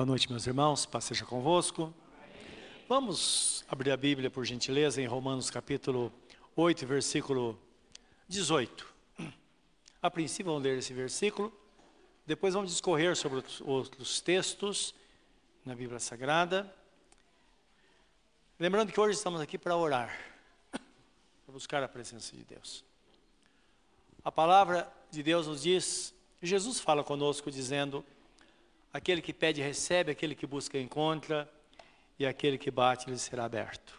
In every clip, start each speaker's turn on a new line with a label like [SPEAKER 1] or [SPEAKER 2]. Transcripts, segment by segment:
[SPEAKER 1] Boa noite, meus irmãos, paz seja convosco. Vamos abrir a Bíblia, por gentileza, em Romanos capítulo 8, versículo 18. A princípio vamos ler esse versículo, depois vamos discorrer sobre os outros textos na Bíblia Sagrada. Lembrando que hoje estamos aqui para orar, para buscar a presença de Deus. A palavra de Deus nos diz, Jesus fala conosco dizendo, Aquele que pede, recebe, aquele que busca, encontra, e aquele que bate, lhe será aberto.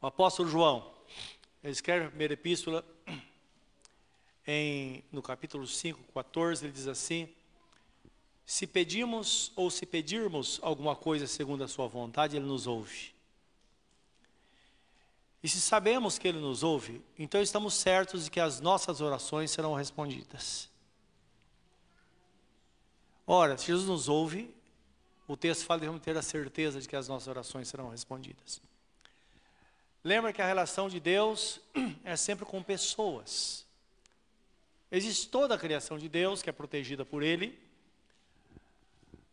[SPEAKER 1] O apóstolo João, ele escreve a primeira epístola, em, no capítulo 5, 14, ele diz assim: Se pedimos ou se pedirmos alguma coisa segundo a Sua vontade, Ele nos ouve. E se sabemos que Ele nos ouve, então estamos certos de que as nossas orações serão respondidas. Ora, se Jesus nos ouve, o texto fala de devemos ter a certeza de que as nossas orações serão respondidas. Lembra que a relação de Deus é sempre com pessoas. Existe toda a criação de Deus que é protegida por Ele,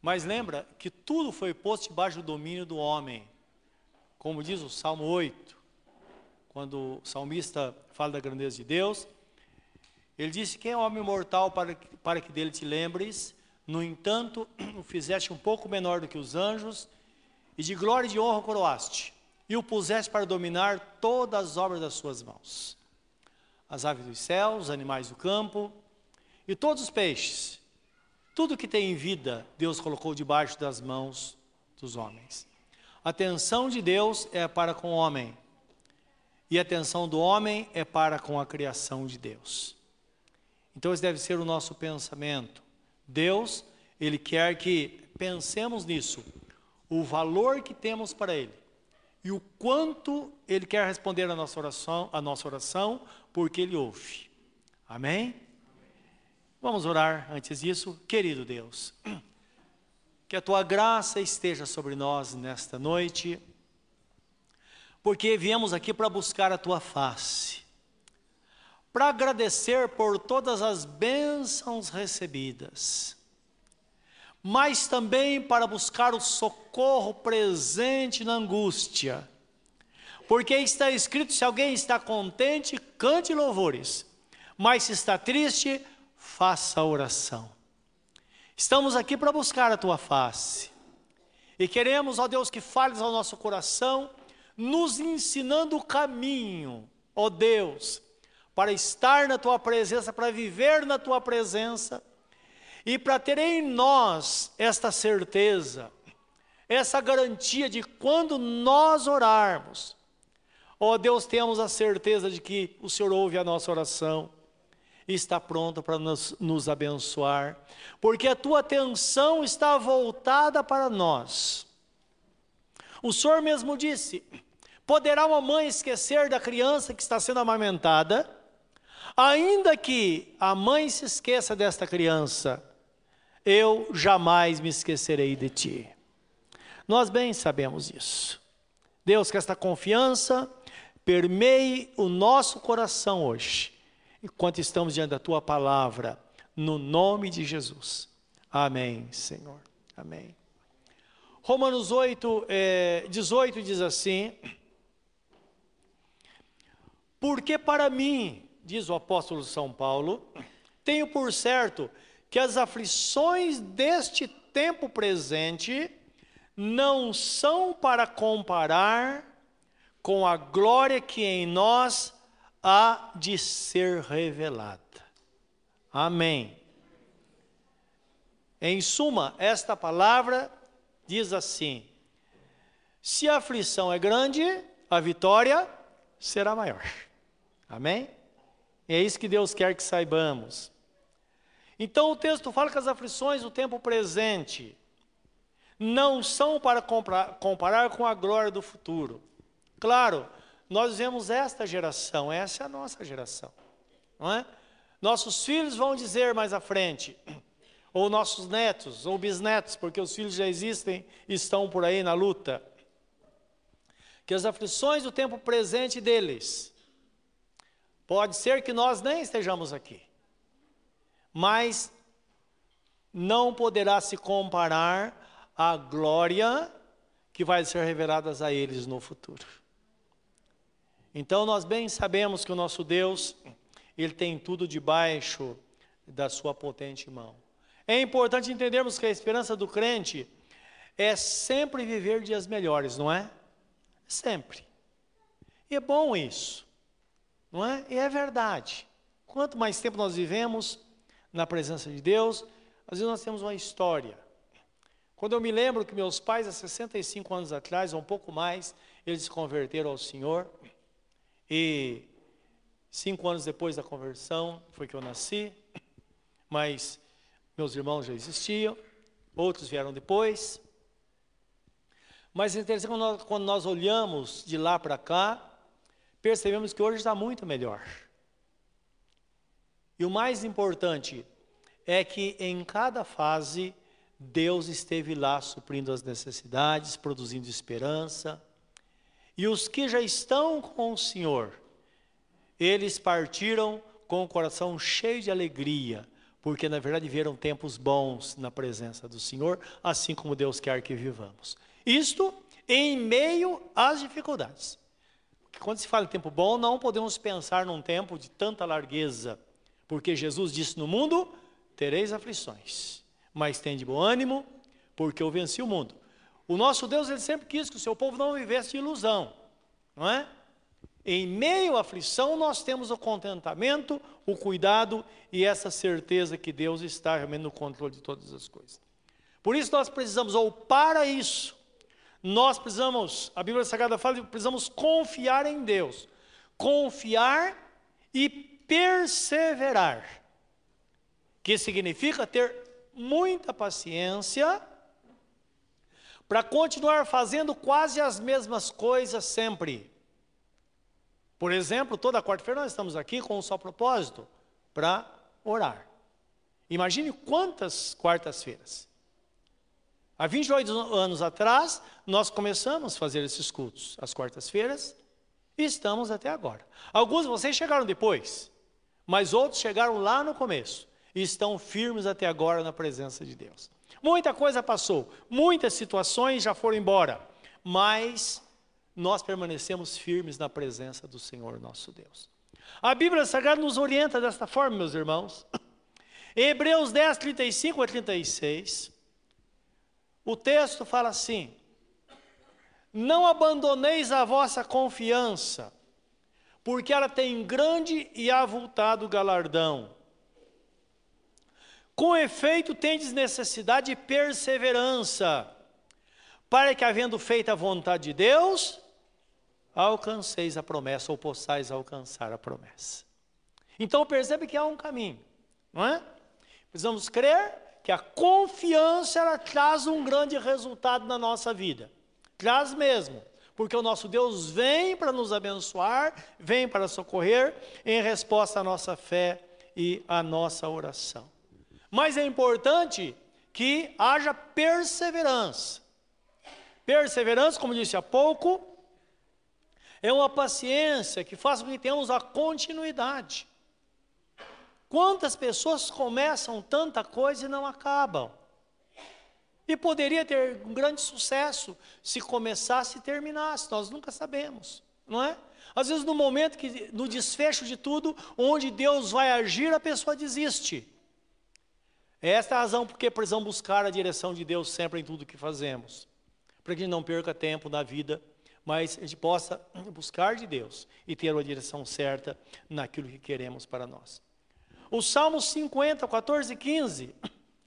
[SPEAKER 1] mas lembra que tudo foi posto debaixo do domínio do homem. Como diz o Salmo 8, quando o salmista fala da grandeza de Deus, ele disse: Quem é homem mortal para, para que dele te lembres? No entanto, o fizeste um pouco menor do que os anjos, e de glória e de honra o coroaste, e o puseste para dominar todas as obras das suas mãos. As aves dos céus, os animais do campo, e todos os peixes, tudo que tem vida, Deus colocou debaixo das mãos dos homens. A atenção de Deus é para com o homem, e a atenção do homem é para com a criação de Deus. Então, esse deve ser o nosso pensamento. Deus, Ele quer que pensemos nisso, o valor que temos para Ele e o quanto Ele quer responder a nossa oração, a nossa oração, porque Ele ouve. Amém? Vamos orar antes disso, querido Deus. Que a tua graça esteja sobre nós nesta noite, porque viemos aqui para buscar a tua face para agradecer por todas as bênçãos recebidas, mas também para buscar o socorro presente na angústia. Porque está escrito: se alguém está contente, cante louvores, mas se está triste, faça oração. Estamos aqui para buscar a tua face. E queremos, ó Deus, que fales ao nosso coração, nos ensinando o caminho, ó Deus, para estar na tua presença, para viver na tua presença e para ter em nós esta certeza, essa garantia de quando nós orarmos, ó oh Deus, temos a certeza de que o Senhor ouve a nossa oração e está pronto para nos, nos abençoar, porque a tua atenção está voltada para nós. O Senhor mesmo disse: poderá uma mãe esquecer da criança que está sendo amamentada? Ainda que a mãe se esqueça desta criança, eu jamais me esquecerei de ti. Nós bem sabemos isso. Deus, que esta confiança permeie o nosso coração hoje, enquanto estamos diante da tua palavra, no nome de Jesus. Amém, Senhor. Amém. Romanos 8, é, 18 diz assim: Porque para mim diz o apóstolo São Paulo, tenho por certo que as aflições deste tempo presente não são para comparar com a glória que em nós há de ser revelada. Amém. Em suma, esta palavra diz assim: se a aflição é grande, a vitória será maior. Amém? É isso que Deus quer que saibamos. Então o texto fala que as aflições do tempo presente não são para comparar com a glória do futuro. Claro, nós vemos esta geração, essa é a nossa geração, não é? Nossos filhos vão dizer mais à frente, ou nossos netos, ou bisnetos, porque os filhos já existem e estão por aí na luta, que as aflições do tempo presente deles Pode ser que nós nem estejamos aqui, mas não poderá se comparar à glória que vai ser revelada a eles no futuro. Então nós bem sabemos que o nosso Deus, ele tem tudo debaixo da sua potente mão. É importante entendermos que a esperança do crente é sempre viver dias melhores, não é? Sempre. E é bom isso, não é? E é verdade. Quanto mais tempo nós vivemos na presença de Deus, às vezes nós temos uma história. Quando eu me lembro que meus pais, há 65 anos atrás, ou um pouco mais, eles se converteram ao Senhor, e cinco anos depois da conversão foi que eu nasci, mas meus irmãos já existiam, outros vieram depois. Mas é interessante quando nós, quando nós olhamos de lá para cá, percebemos que hoje está muito melhor. E o mais importante é que em cada fase Deus esteve lá suprindo as necessidades, produzindo esperança. E os que já estão com o Senhor, eles partiram com o coração cheio de alegria, porque na verdade viram tempos bons na presença do Senhor, assim como Deus quer que vivamos. Isto em meio às dificuldades. Quando se fala em tempo bom, não podemos pensar num tempo de tanta largueza, porque Jesus disse no mundo: tereis aflições, mas tem de bom ânimo, porque eu venci o mundo. O nosso Deus, ele sempre quis que o seu povo não vivesse de ilusão, não é? Em meio à aflição, nós temos o contentamento, o cuidado e essa certeza que Deus está realmente no controle de todas as coisas. Por isso nós precisamos, ou para isso, nós precisamos, a Bíblia Sagrada fala precisamos confiar em Deus. Confiar e perseverar. Que significa ter muita paciência para continuar fazendo quase as mesmas coisas sempre. Por exemplo, toda quarta-feira nós estamos aqui com um só propósito, para orar. Imagine quantas quartas-feiras. Há 28 anos atrás, nós começamos a fazer esses cultos, às quartas-feiras, e estamos até agora. Alguns de vocês chegaram depois, mas outros chegaram lá no começo, e estão firmes até agora na presença de Deus. Muita coisa passou, muitas situações já foram embora, mas nós permanecemos firmes na presença do Senhor nosso Deus. A Bíblia Sagrada nos orienta desta forma, meus irmãos. Hebreus 10, 35 a 36, o texto fala assim: Não abandoneis a vossa confiança, porque ela tem grande e avultado galardão. Com efeito, tendes necessidade de perseverança, para que, havendo feito a vontade de Deus, alcanceis a promessa ou possais alcançar a promessa. Então percebe que há um caminho, não é? Precisamos crer que a confiança ela traz um grande resultado na nossa vida. Traz mesmo, porque o nosso Deus vem para nos abençoar, vem para socorrer em resposta à nossa fé e à nossa oração. Mas é importante que haja perseverança. Perseverança, como disse há pouco, é uma paciência que faz com que tenhamos a continuidade. Quantas pessoas começam tanta coisa e não acabam? E poderia ter um grande sucesso se começasse e terminasse, nós nunca sabemos, não é? Às vezes no momento que no desfecho de tudo, onde Deus vai agir, a pessoa desiste. É esta a razão porque precisamos buscar a direção de Deus sempre em tudo que fazemos, para que a gente não perca tempo na vida mas a gente possa buscar de Deus e ter a direção certa naquilo que queremos para nós. O Salmo 50, 14 e 15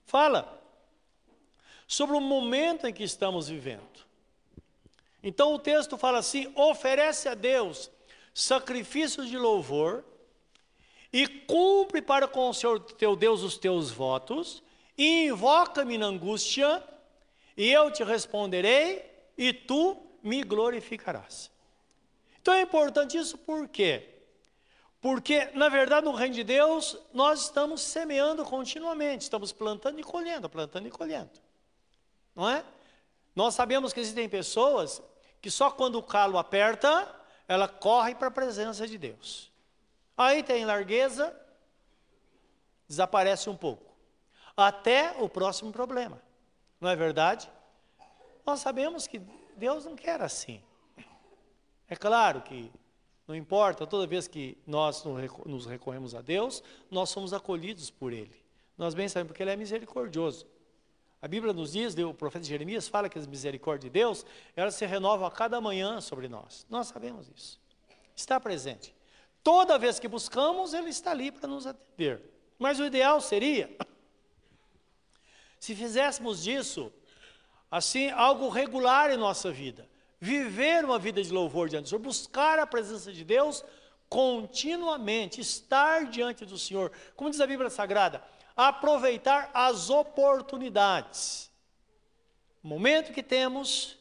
[SPEAKER 1] fala sobre o momento em que estamos vivendo. Então o texto fala assim: oferece a Deus sacrifícios de louvor e cumpre para com o Senhor teu Deus os teus votos, e invoca-me na angústia, e eu te responderei, e tu me glorificarás. Então é importante isso por quê? Porque, na verdade, no reino de Deus, nós estamos semeando continuamente, estamos plantando e colhendo, plantando e colhendo. Não é? Nós sabemos que existem pessoas que só quando o calo aperta, ela corre para a presença de Deus. Aí tem largueza, desaparece um pouco. até o próximo problema. Não é verdade? Nós sabemos que Deus não quer assim. É claro que não importa, toda vez que nós nos recorremos a Deus, nós somos acolhidos por Ele. Nós bem sabemos porque Ele é misericordioso. A Bíblia nos diz, o profeta Jeremias fala que a misericórdia de Deus, ela se renova a cada manhã sobre nós. Nós sabemos isso. Está presente. Toda vez que buscamos, Ele está ali para nos atender. Mas o ideal seria, se fizéssemos disso, assim, algo regular em nossa vida viver uma vida de louvor diante do Senhor, buscar a presença de Deus continuamente, estar diante do Senhor. Como diz a Bíblia Sagrada, aproveitar as oportunidades. No momento que temos,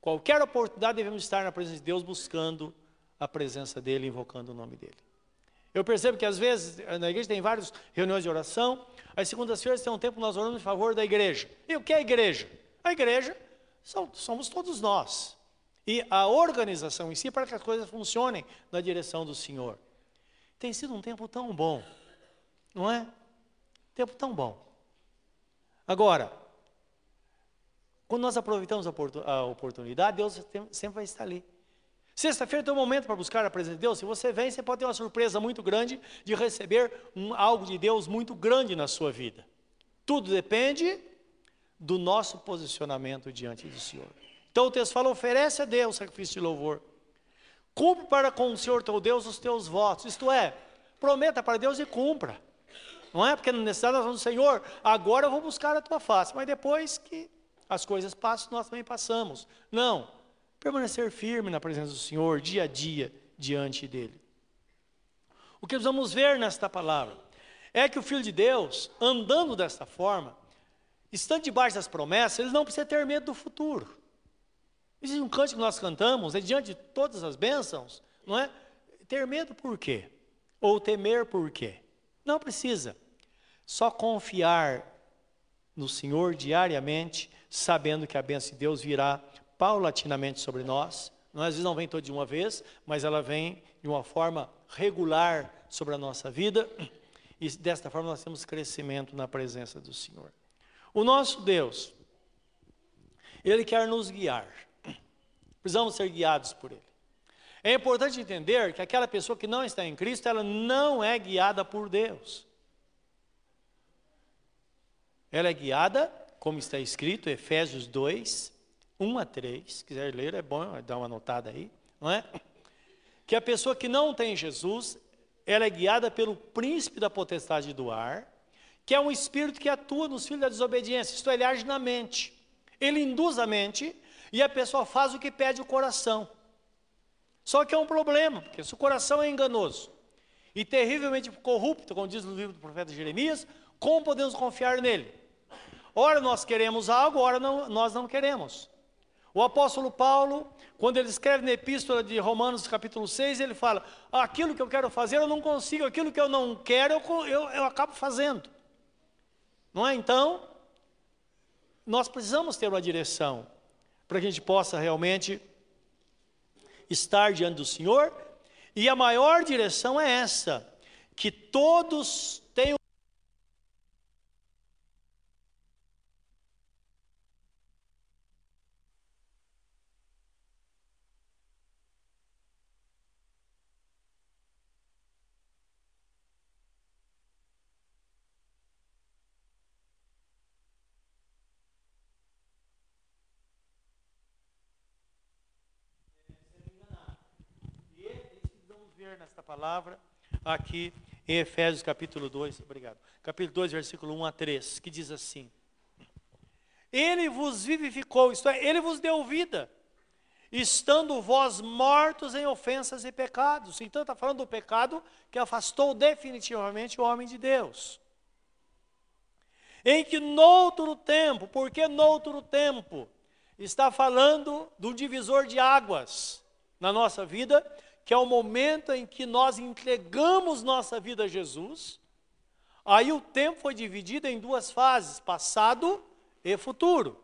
[SPEAKER 1] qualquer oportunidade, devemos estar na presença de Deus, buscando a presença dEle, invocando o nome dEle. Eu percebo que às vezes na igreja tem várias reuniões de oração, as segundas-feiras tem um tempo nós oramos em favor da igreja. E o que é a igreja? A igreja somos todos nós e a organização em si para que as coisas funcionem na direção do Senhor. Tem sido um tempo tão bom, não é? Tempo tão bom. Agora, quando nós aproveitamos a oportunidade, Deus sempre vai estar ali. Sexta-feira tem um momento para buscar a presença de Deus. Se você vem, você pode ter uma surpresa muito grande de receber um, algo de Deus muito grande na sua vida. Tudo depende do nosso posicionamento diante do Senhor. Então o texto fala: oferece a Deus sacrifício de louvor. Cumpre para com o Senhor teu Deus os teus votos. Isto é, prometa para Deus e cumpra. Não é porque necessidade nós falamos, Senhor, agora eu vou buscar a tua face. Mas depois que as coisas passam, nós também passamos. Não. Permanecer firme na presença do Senhor, dia a dia, diante dele. O que vamos ver nesta palavra é que o Filho de Deus, andando desta forma, estando debaixo das promessas, ele não precisa ter medo do futuro. Existe um canto que nós cantamos, é diante de todas as bênçãos, não é? Ter medo por quê? Ou temer por quê? Não precisa. Só confiar no Senhor diariamente, sabendo que a bênção de Deus virá paulatinamente sobre nós. Não, às vezes não vem toda de uma vez, mas ela vem de uma forma regular sobre a nossa vida. E desta forma nós temos crescimento na presença do Senhor. O nosso Deus, Ele quer nos guiar. Precisamos ser guiados por Ele. É importante entender que aquela pessoa que não está em Cristo, ela não é guiada por Deus. Ela é guiada, como está escrito, Efésios 2, 1 a 3. Se quiser ler, é bom dar uma notada aí, não é? Que a pessoa que não tem Jesus, ela é guiada pelo príncipe da potestade do ar, que é um espírito que atua nos filhos da desobediência, isto é, ele age na mente. Ele induz a mente e a pessoa faz o que pede o coração. Só que é um problema, porque se o coração é enganoso e terrivelmente corrupto, como diz no livro do profeta Jeremias, como podemos confiar nele? Ora nós queremos algo, ora não, nós não queremos. O apóstolo Paulo, quando ele escreve na epístola de Romanos, capítulo 6, ele fala: aquilo que eu quero fazer eu não consigo, aquilo que eu não quero eu, eu, eu acabo fazendo. Não é? Então, nós precisamos ter uma direção para que a gente possa realmente estar diante do Senhor. E a maior direção é essa: que todos tenham nesta palavra aqui em Efésios capítulo 2, obrigado. Capítulo 2, versículo 1 a 3, que diz assim: Ele vos vivificou, isto é, ele vos deu vida, estando vós mortos em ofensas e pecados. Então está falando do pecado que afastou definitivamente o homem de Deus. Em que noutro tempo, porque noutro tempo, está falando do divisor de águas na nossa vida, que é o momento em que nós entregamos nossa vida a Jesus. Aí o tempo foi dividido em duas fases, passado e futuro.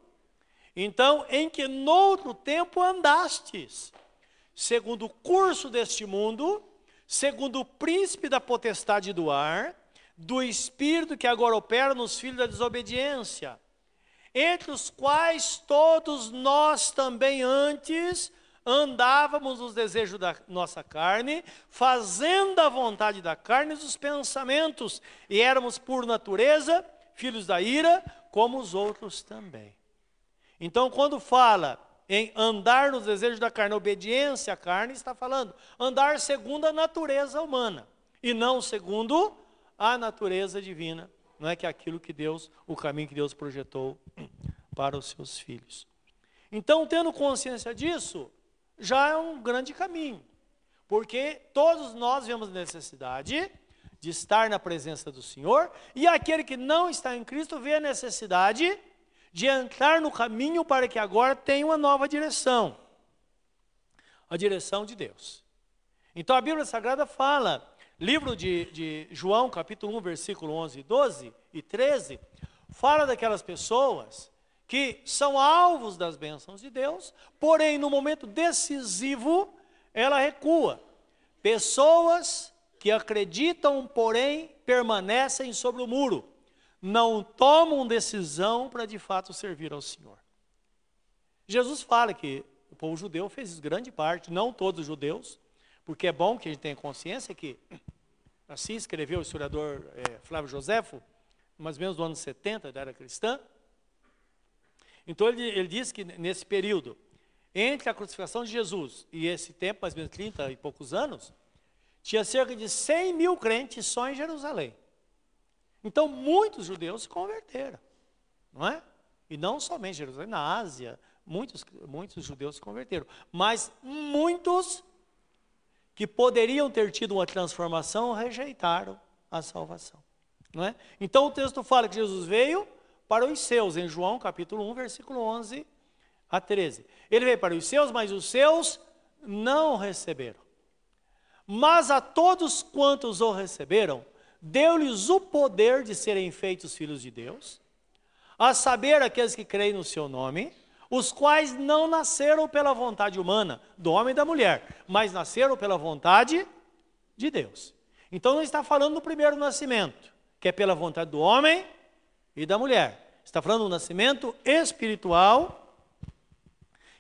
[SPEAKER 1] Então, em que noutro tempo andastes, segundo o curso deste mundo, segundo o príncipe da potestade do ar, do espírito que agora opera nos filhos da desobediência, entre os quais todos nós também antes andávamos nos desejos da nossa carne, fazendo a vontade da carne e dos pensamentos, e éramos por natureza filhos da ira, como os outros também. Então, quando fala em andar nos desejos da carne, obediência à carne, está falando andar segundo a natureza humana e não segundo a natureza divina, não é que é aquilo que Deus, o caminho que Deus projetou para os seus filhos. Então, tendo consciência disso, já é um grande caminho, porque todos nós vemos necessidade de estar na presença do Senhor, e aquele que não está em Cristo vê a necessidade de entrar no caminho para que agora tenha uma nova direção a direção de Deus. Então a Bíblia Sagrada fala, livro de, de João, capítulo 1, versículo 11, 12 e 13, fala daquelas pessoas que são alvos das bênçãos de Deus, porém no momento decisivo ela recua. Pessoas que acreditam, porém permanecem sobre o muro, não tomam decisão para de fato servir ao Senhor. Jesus fala que o povo judeu fez grande parte, não todos os judeus, porque é bom que a gente tenha consciência que assim escreveu o historiador é, Flávio Joséfo, mais ou menos do ano 70 da era cristã, então ele, ele diz que nesse período, entre a crucificação de Jesus e esse tempo, mais ou menos 30 e poucos anos, tinha cerca de 100 mil crentes só em Jerusalém. Então muitos judeus se converteram, não é? E não somente em Jerusalém, na Ásia, muitos, muitos judeus se converteram. Mas muitos que poderiam ter tido uma transformação rejeitaram a salvação. Não é? Então o texto fala que Jesus veio para os seus, em João capítulo 1, versículo 11 a 13. Ele veio para os seus, mas os seus não receberam. Mas a todos quantos o receberam, deu-lhes o poder de serem feitos filhos de Deus, a saber, aqueles que creem no seu nome, os quais não nasceram pela vontade humana, do homem e da mulher, mas nasceram pela vontade de Deus. Então não está falando do primeiro nascimento, que é pela vontade do homem e da mulher. Está falando do nascimento espiritual,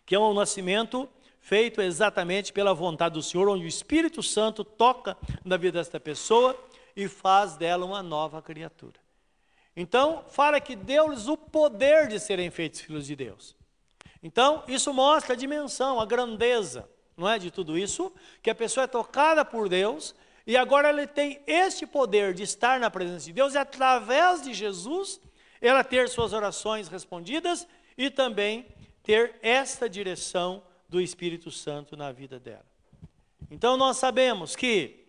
[SPEAKER 1] que é um nascimento feito exatamente pela vontade do Senhor, onde o Espírito Santo toca na vida desta pessoa e faz dela uma nova criatura. Então, fala que deu-lhes o poder de serem feitos filhos de Deus. Então, isso mostra a dimensão, a grandeza, não é de tudo isso, que a pessoa é tocada por Deus e agora ele tem este poder de estar na presença de Deus e através de Jesus ela ter suas orações respondidas e também ter esta direção do Espírito Santo na vida dela. Então nós sabemos que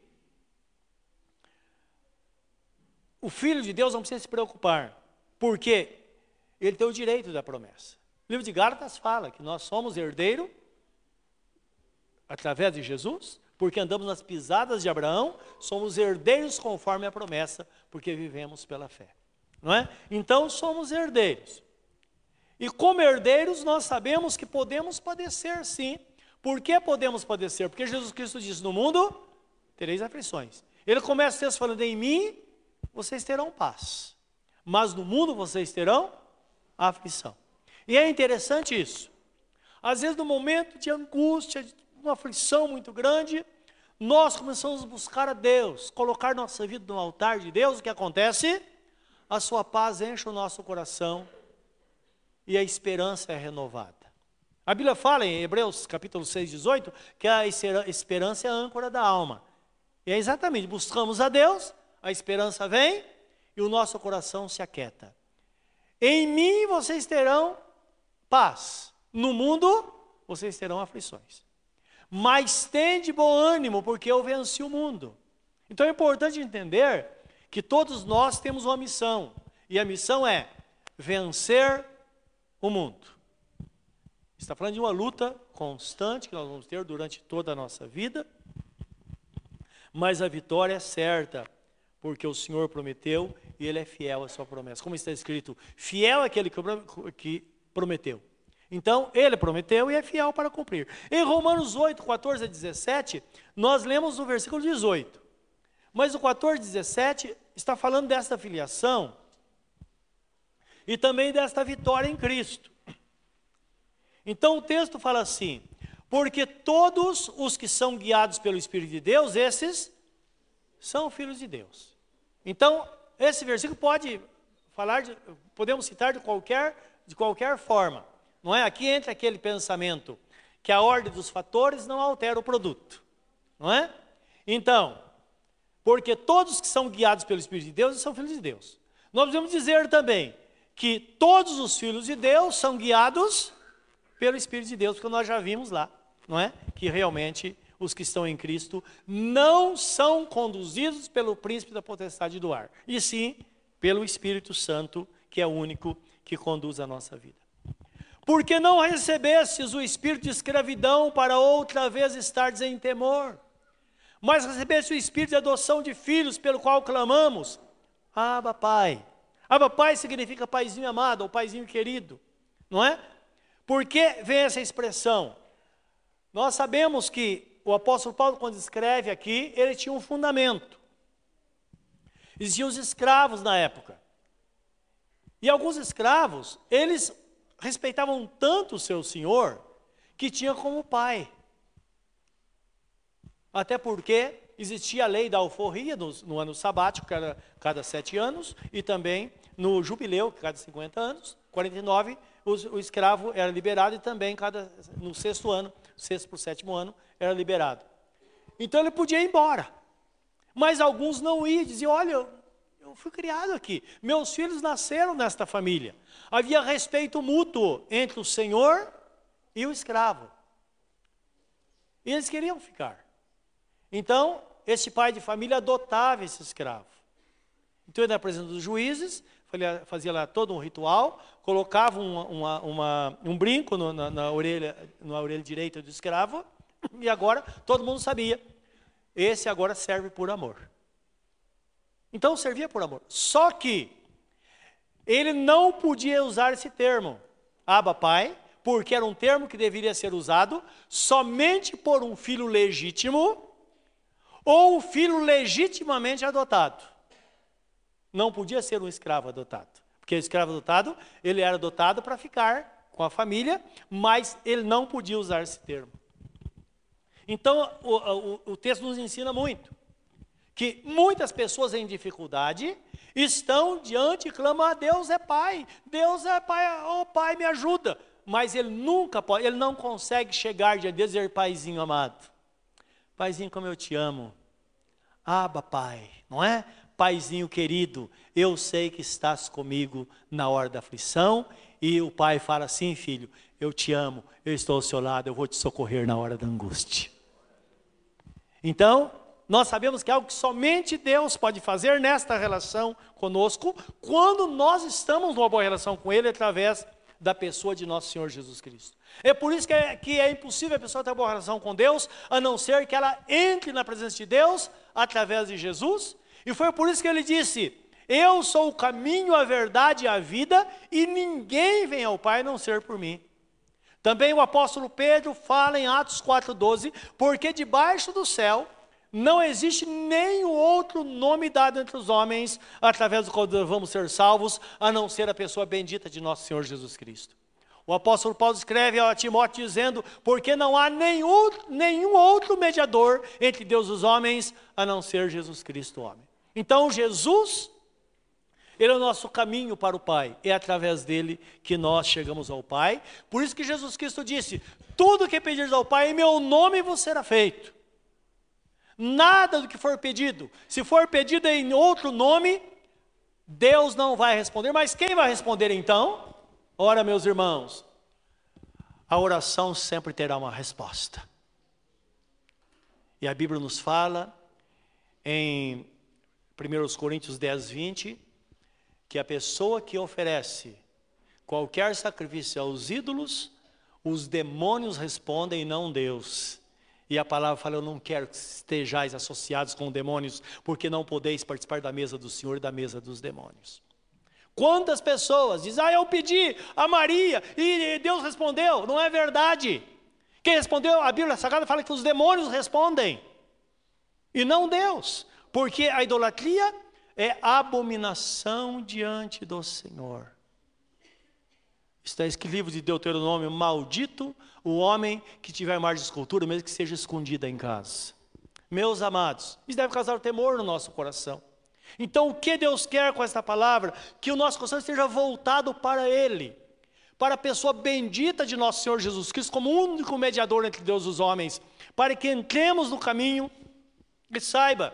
[SPEAKER 1] o filho de Deus não precisa se preocupar, porque ele tem o direito da promessa. O livro de Gálatas fala que nós somos herdeiro através de Jesus, porque andamos nas pisadas de Abraão, somos herdeiros conforme a promessa, porque vivemos pela fé. Não é? Então somos herdeiros. E como herdeiros, nós sabemos que podemos padecer sim. Por que podemos padecer? Porque Jesus Cristo diz: No mundo tereis aflições. Ele começa o texto falando: Em mim vocês terão paz, mas no mundo vocês terão aflição. E é interessante isso. Às vezes, no momento de angústia, uma aflição muito grande, nós começamos a buscar a Deus, colocar nossa vida no altar de Deus, o que acontece? A sua paz enche o nosso coração e a esperança é renovada. A Bíblia fala em Hebreus capítulo 6, 18, que a esperança é a âncora da alma. E é exatamente, buscamos a Deus, a esperança vem e o nosso coração se aquieta. Em mim vocês terão paz, no mundo vocês terão aflições mas tem de bom ânimo, porque eu venci o mundo. Então é importante entender que todos nós temos uma missão, e a missão é vencer o mundo. Está falando de uma luta constante que nós vamos ter durante toda a nossa vida, mas a vitória é certa, porque o Senhor prometeu e Ele é fiel à sua promessa. Como está escrito, fiel é aquele que prometeu. Então, ele prometeu e é fiel para cumprir. Em Romanos 8, 14 a 17, nós lemos o versículo 18. Mas o 14, 17 está falando desta filiação e também desta vitória em Cristo. Então o texto fala assim: porque todos os que são guiados pelo Espírito de Deus, esses são filhos de Deus. Então, esse versículo pode falar de, podemos citar de qualquer, de qualquer forma. Não é? Aqui entra aquele pensamento que a ordem dos fatores não altera o produto. Não é? Então, porque todos que são guiados pelo Espírito de Deus são filhos de Deus. Nós podemos dizer também que todos os filhos de Deus são guiados pelo Espírito de Deus, porque nós já vimos lá, não é? Que realmente os que estão em Cristo não são conduzidos pelo príncipe da potestade do ar, e sim pelo Espírito Santo, que é o único que conduz a nossa vida. Porque não recebestes o espírito de escravidão para outra vez estardes em temor, mas recebeste o espírito de adoção de filhos, pelo qual clamamos: Abba, Pai. Abba Pai significa paizinho amado ou paizinho querido, não é? Por que vem essa expressão? Nós sabemos que o apóstolo Paulo, quando escreve aqui, ele tinha um fundamento. Existiam os escravos na época. E alguns escravos, eles respeitavam tanto o seu senhor, que tinha como pai. Até porque existia a lei da alforria no, no ano sabático, cada, cada sete anos, e também no jubileu, cada 50 anos, 49, o, o escravo era liberado e também cada, no sexto ano, sexto para o sétimo ano, era liberado. Então ele podia ir embora. Mas alguns não iam, diziam, olha, eu, fui criado aqui, meus filhos nasceram nesta família. Havia respeito mútuo entre o senhor e o escravo. E eles queriam ficar. Então, esse pai de família adotava esse escravo. Então ele na presença dos juízes, fazia lá todo um ritual, colocava uma, uma, uma, um brinco no, na, na, orelha, na orelha direita do escravo, e agora todo mundo sabia, esse agora serve por amor. Então servia por amor. Só que ele não podia usar esse termo, Aba Pai, porque era um termo que deveria ser usado somente por um filho legítimo ou um filho legitimamente adotado. Não podia ser um escravo adotado. Porque o escravo adotado, ele era adotado para ficar com a família, mas ele não podia usar esse termo. Então, o, o, o texto nos ensina muito. Que muitas pessoas em dificuldade estão diante e clamam: ah, Deus é Pai, Deus é Pai, oh Pai, me ajuda. Mas ele nunca pode, ele não consegue chegar de Deus e dizer: Paizinho amado, Paizinho, como eu te amo. Aba, Pai, não é? Paizinho querido, eu sei que estás comigo na hora da aflição. E o pai fala assim, filho, eu te amo, eu estou ao seu lado, eu vou te socorrer na hora da angústia. Então, nós sabemos que é algo que somente Deus pode fazer nesta relação conosco, quando nós estamos numa boa relação com Ele através da pessoa de nosso Senhor Jesus Cristo. É por isso que é, que é impossível a pessoa ter uma boa relação com Deus, a não ser que ela entre na presença de Deus através de Jesus. E foi por isso que ele disse: Eu sou o caminho, a verdade e a vida, e ninguém vem ao Pai a não ser por mim. Também o apóstolo Pedro fala em Atos 4,12: Porque debaixo do céu não existe nenhum outro nome dado entre os homens através do qual vamos ser salvos, a não ser a pessoa bendita de nosso Senhor Jesus Cristo. O apóstolo Paulo escreve a Timóteo dizendo: Porque não há nenhum, nenhum outro mediador entre Deus e os homens, a não ser Jesus Cristo, homem. Então, Jesus, Ele é o nosso caminho para o Pai, é através dele que nós chegamos ao Pai. Por isso que Jesus Cristo disse: Tudo que pedires ao Pai, em meu nome vos será feito. Nada do que for pedido, se for pedido em outro nome, Deus não vai responder, mas quem vai responder então? Ora, meus irmãos, a oração sempre terá uma resposta. E a Bíblia nos fala em 1 Coríntios 10, 20, que a pessoa que oferece qualquer sacrifício aos ídolos, os demônios respondem e não Deus. E a palavra fala: Eu não quero que estejais associados com demônios, porque não podeis participar da mesa do Senhor e da mesa dos demônios. Quantas pessoas dizem, ah, eu pedi a Maria e Deus respondeu? Não é verdade. Quem respondeu? A Bíblia Sagrada fala que os demônios respondem e não Deus. porque a idolatria é abominação diante do Senhor. Está escrito livro de Deuteronômio: Maldito o homem que tiver margem de escultura, mesmo que seja escondida em casa. Meus amados, isso deve causar temor no nosso coração. Então, o que Deus quer com esta palavra? Que o nosso coração esteja voltado para Ele, para a pessoa bendita de nosso Senhor Jesus Cristo, como único mediador entre Deus e os homens, para que entremos no caminho e saiba,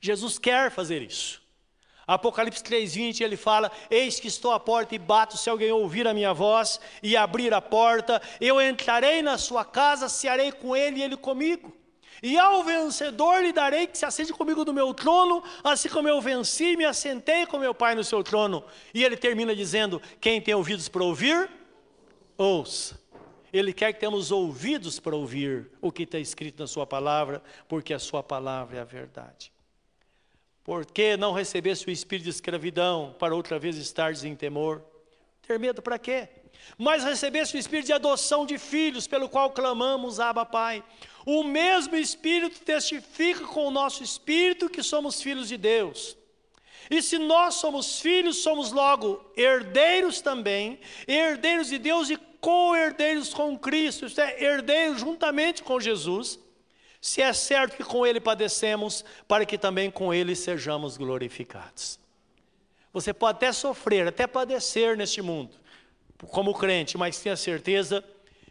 [SPEAKER 1] Jesus quer fazer isso. Apocalipse 3,20 ele fala: Eis que estou à porta e bato, se alguém ouvir a minha voz e abrir a porta, eu entrarei na sua casa, cearei com ele e ele comigo. E ao vencedor lhe darei que se assente comigo no meu trono, assim como eu venci e me assentei com meu Pai no seu trono. E ele termina dizendo: Quem tem ouvidos para ouvir, ouça. Ele quer que tenhamos ouvidos para ouvir o que está escrito na Sua palavra, porque a Sua palavra é a verdade. Por que não recebesse o espírito de escravidão para outra vez estar em temor? Ter medo para quê? Mas recebesse o espírito de adoção de filhos, pelo qual clamamos, Abba Pai. O mesmo Espírito testifica com o nosso espírito que somos filhos de Deus. E se nós somos filhos, somos logo herdeiros também, herdeiros de Deus e co-herdeiros com Cristo, isto é, herdeiros juntamente com Jesus, se é certo que com Ele padecemos, para que também com Ele sejamos glorificados. Você pode até sofrer, até padecer neste mundo, como crente, mas tenha certeza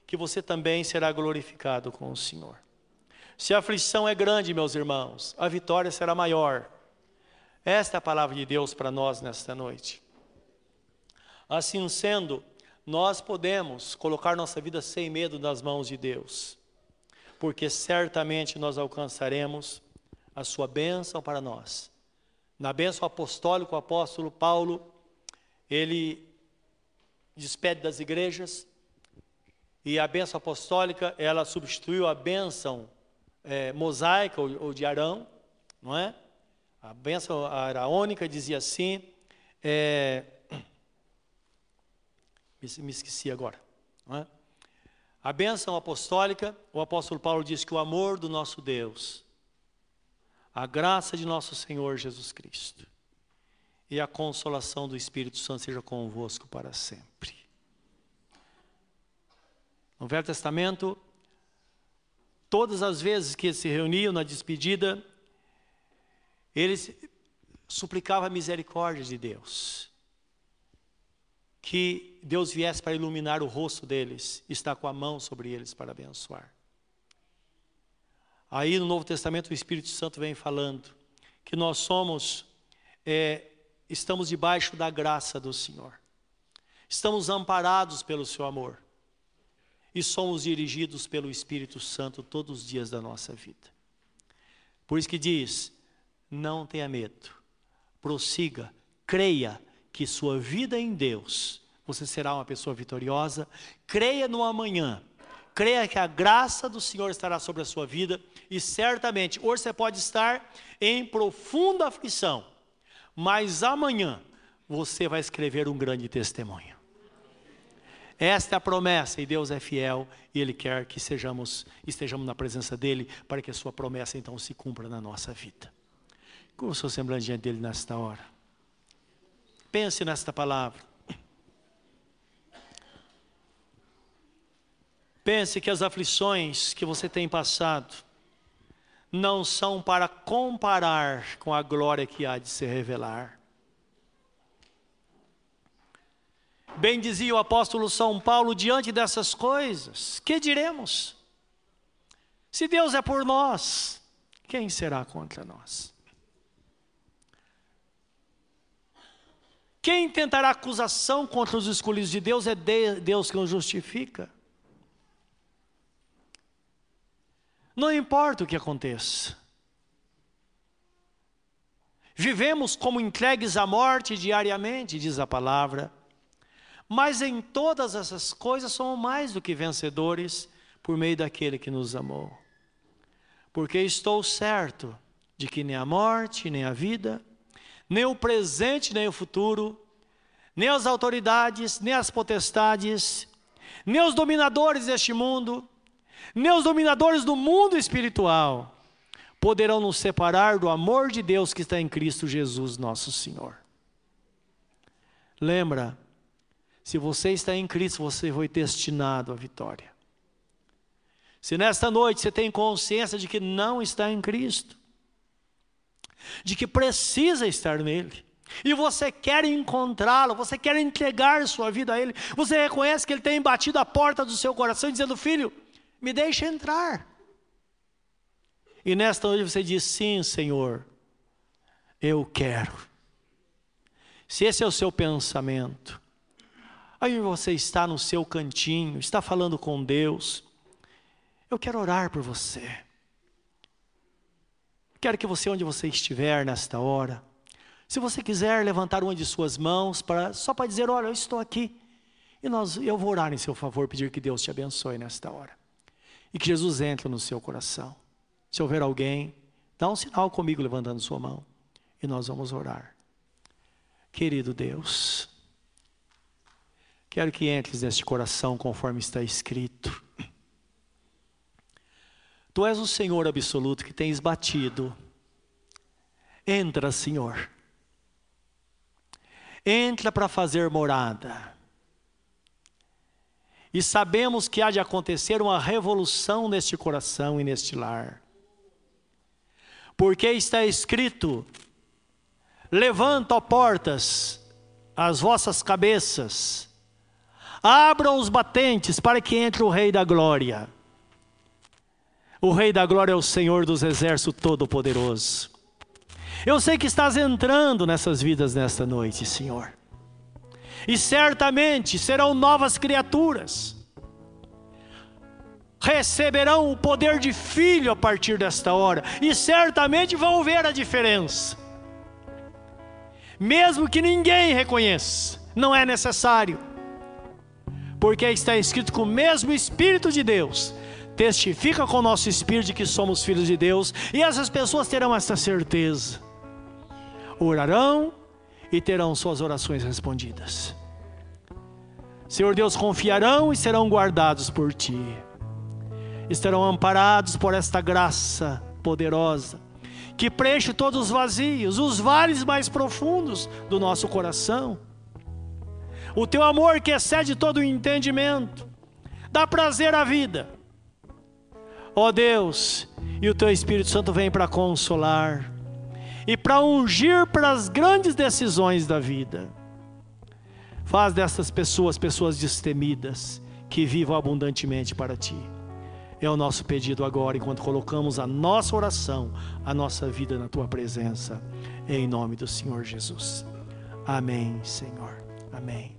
[SPEAKER 1] que você também será glorificado com o Senhor. Se a aflição é grande, meus irmãos, a vitória será maior. Esta é a palavra de Deus para nós nesta noite. Assim sendo, nós podemos colocar nossa vida sem medo nas mãos de Deus, porque certamente nós alcançaremos a sua bênção para nós. Na bênção apostólica, o apóstolo Paulo, ele despede das igrejas, e a bênção apostólica, ela substituiu a bênção é, mosaica ou, ou, de Arão, não é? A bênção araônica dizia assim, é, me, me, esqueci agora, não é? A bênção apostólica, o apóstolo Paulo diz que o amor do nosso Deus, a graça de nosso Senhor Jesus Cristo e a consolação do Espírito Santo seja convosco para sempre. No Velho Testamento, Todas as vezes que eles se reuniam na despedida, eles suplicavam a misericórdia de Deus. Que Deus viesse para iluminar o rosto deles, estar com a mão sobre eles para abençoar. Aí no Novo Testamento o Espírito Santo vem falando que nós somos, é, estamos debaixo da graça do Senhor. Estamos amparados pelo seu amor e somos dirigidos pelo Espírito Santo todos os dias da nossa vida. Por isso que diz: não tenha medo, prossiga, creia que sua vida em Deus, você será uma pessoa vitoriosa, creia no amanhã, creia que a graça do Senhor estará sobre a sua vida e certamente, hoje você pode estar em profunda aflição, mas amanhã você vai escrever um grande testemunho. Esta é a promessa e Deus é fiel e Ele quer que sejamos, estejamos na presença dEle para que a sua promessa então se cumpra na nossa vida. Como o seu semblante diante dEle nesta hora? Pense nesta palavra. Pense que as aflições que você tem passado não são para comparar com a glória que há de se revelar. Bem dizia o apóstolo São Paulo diante dessas coisas: que diremos? Se Deus é por nós, quem será contra nós? Quem tentará acusação contra os escolhidos de Deus é Deus que os justifica. Não importa o que aconteça. Vivemos como entregues à morte diariamente, diz a palavra. Mas em todas essas coisas somos mais do que vencedores por meio daquele que nos amou. Porque estou certo de que nem a morte, nem a vida, nem o presente, nem o futuro, nem as autoridades, nem as potestades, nem os dominadores deste mundo, nem os dominadores do mundo espiritual, poderão nos separar do amor de Deus que está em Cristo Jesus, nosso Senhor. Lembra, se você está em Cristo, você foi destinado à vitória. Se nesta noite você tem consciência de que não está em Cristo, de que precisa estar nele, e você quer encontrá-lo, você quer entregar sua vida a Ele, você reconhece que Ele tem batido a porta do seu coração, dizendo: Filho, me deixe entrar. E nesta noite você diz: Sim, Senhor, eu quero. Se esse é o seu pensamento, aí você está no seu cantinho, está falando com Deus, eu quero orar por você. Quero que você, onde você estiver nesta hora, se você quiser levantar uma de suas mãos para só para dizer, olha, eu estou aqui. E nós, eu vou orar em seu favor, pedir que Deus te abençoe nesta hora. E que Jesus entre no seu coração. Se houver alguém, dá um sinal comigo levantando sua mão. E nós vamos orar. Querido Deus, quero que entres neste coração conforme está escrito. Tu és o Senhor absoluto que tens batido. Entra, Senhor entra para fazer morada. E sabemos que há de acontecer uma revolução neste coração e neste lar. Porque está escrito: Levanta, portas, as vossas cabeças, abram os batentes para que entre o Rei da Glória. O Rei da Glória é o Senhor dos Exércitos Todo-Poderoso. Eu sei que estás entrando nessas vidas nesta noite, Senhor. E certamente serão novas criaturas. Receberão o poder de filho a partir desta hora. E certamente vão ver a diferença. Mesmo que ninguém reconheça, não é necessário. Porque está escrito que o mesmo Espírito de Deus testifica com o nosso espírito que somos filhos de Deus, e essas pessoas terão essa certeza orarão e terão suas orações respondidas. Senhor Deus, confiarão e serão guardados por ti. Estarão amparados por esta graça poderosa que preenche todos os vazios, os vales mais profundos do nosso coração. O teu amor que excede todo o entendimento, dá prazer à vida. Ó Deus, e o teu Espírito Santo vem para consolar, e para ungir para as grandes decisões da vida. Faz dessas pessoas pessoas destemidas, que vivam abundantemente para ti. É o nosso pedido agora, enquanto colocamos a nossa oração, a nossa vida na tua presença, em nome do Senhor Jesus. Amém, Senhor. Amém.